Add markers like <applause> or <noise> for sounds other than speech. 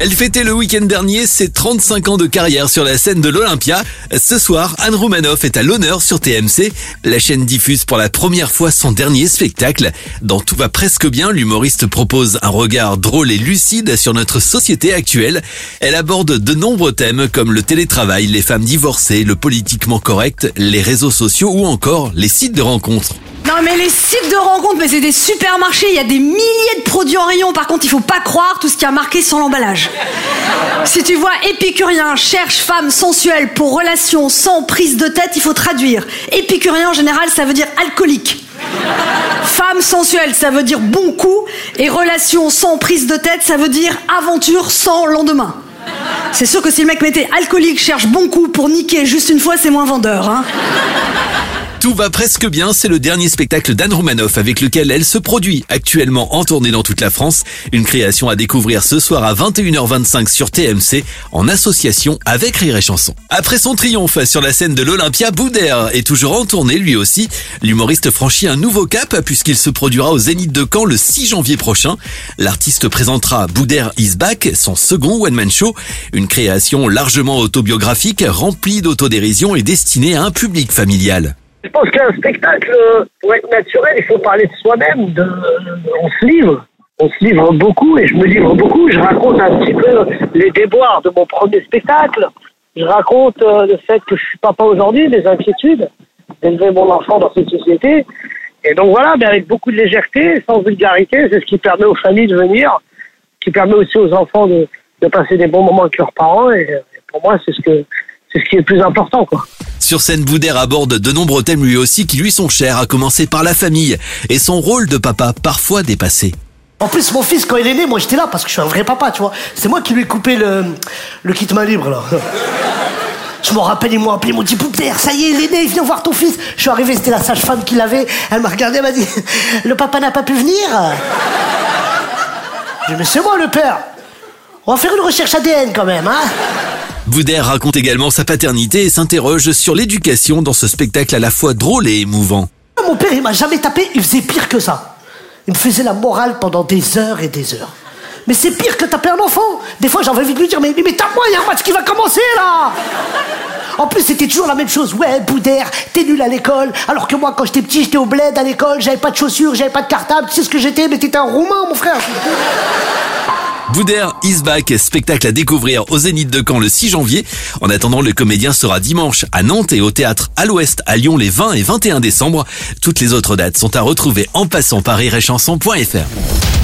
Elle fêtait le week-end dernier ses 35 ans de carrière sur la scène de l'Olympia. Ce soir, Anne Roumanoff est à l'honneur sur TMC. La chaîne diffuse pour la première fois son dernier spectacle. Dans Tout va presque bien, l'humoriste propose un regard drôle et lucide sur notre société actuelle. Elle aborde de nombreux thèmes comme le télétravail, les femmes divorcées, le politiquement correct, les réseaux sociaux ou encore les sites de rencontres. Non mais les sites de rencontres, mais c'est des supermarchés, il y a des milliers de produits en rayon. Par contre, il faut pas croire tout ce qui a marqué sur l'emballage. Si tu vois épicurien cherche femme sensuelle pour relation sans prise de tête, il faut traduire. Épicurien en général, ça veut dire alcoolique. Femme sensuelle, ça veut dire bon coup. Et relation sans prise de tête, ça veut dire aventure sans lendemain. C'est sûr que si le mec mettait alcoolique cherche bon coup pour niquer juste une fois, c'est moins vendeur. Hein. Tout va presque bien, c'est le dernier spectacle d'Anne Roumanoff avec lequel elle se produit actuellement en tournée dans toute la France. Une création à découvrir ce soir à 21h25 sur TMC en association avec Rire et Chanson. Après son triomphe sur la scène de l'Olympia, Boudère est toujours en tournée lui aussi. L'humoriste franchit un nouveau cap puisqu'il se produira au Zénith de Caen le 6 janvier prochain. L'artiste présentera Boudère is back, son second one-man show, une création largement autobiographique, remplie d'autodérision et destinée à un public familial. Je pense qu'un spectacle, euh, pour être naturel, il faut parler de soi-même. De, on se livre. On se livre beaucoup et je me livre beaucoup. Je raconte un petit peu les déboires de mon premier spectacle. Je raconte euh, le fait que je suis papa aujourd'hui, mes inquiétudes d'élever mon enfant dans cette société. Et donc voilà, mais avec beaucoup de légèreté, sans vulgarité, c'est ce qui permet aux familles de venir, qui permet aussi aux enfants de, de passer des bons moments avec leurs parents. Et, et pour moi, c'est ce que c'est ce qui est le plus important, quoi. Sur scène, Boudère aborde de nombreux thèmes lui aussi qui lui sont chers, à commencer par la famille et son rôle de papa parfois dépassé. En plus, mon fils, quand il est né, moi j'étais là parce que je suis un vrai papa, tu vois. C'est moi qui lui ai coupé le, le kit main libre, là. <laughs> Je m'en rappelle, ils m'ont appelé, ils m'ont dit ça y est, il est né, viens voir ton fils. Je suis arrivé, c'était la sage-femme qui l'avait. Elle m'a regardé, elle m'a dit <laughs> Le papa n'a pas pu venir J'ai dit Mais c'est moi le père. On va faire une recherche ADN quand même, hein Boudère raconte également sa paternité et s'interroge sur l'éducation dans ce spectacle à la fois drôle et émouvant. Mon père, il m'a jamais tapé, il faisait pire que ça. Il me faisait la morale pendant des heures et des heures. Mais c'est pire que taper un enfant. Des fois, j'avais envie de lui dire, mais, mais tape-moi, il y a un match qui va commencer là En plus, c'était toujours la même chose. Ouais, Boudère, t'es nul à l'école. Alors que moi, quand j'étais petit, j'étais au bled à l'école, j'avais pas de chaussures, j'avais pas de cartable. Tu sais ce que j'étais? Mais t'étais un roumain, mon frère. Boudère is back, spectacle à découvrir au Zénith de Caen le 6 janvier. En attendant, le comédien sera dimanche à Nantes et au théâtre à l'Ouest à Lyon les 20 et 21 décembre. Toutes les autres dates sont à retrouver en passant par iréchanson.fr.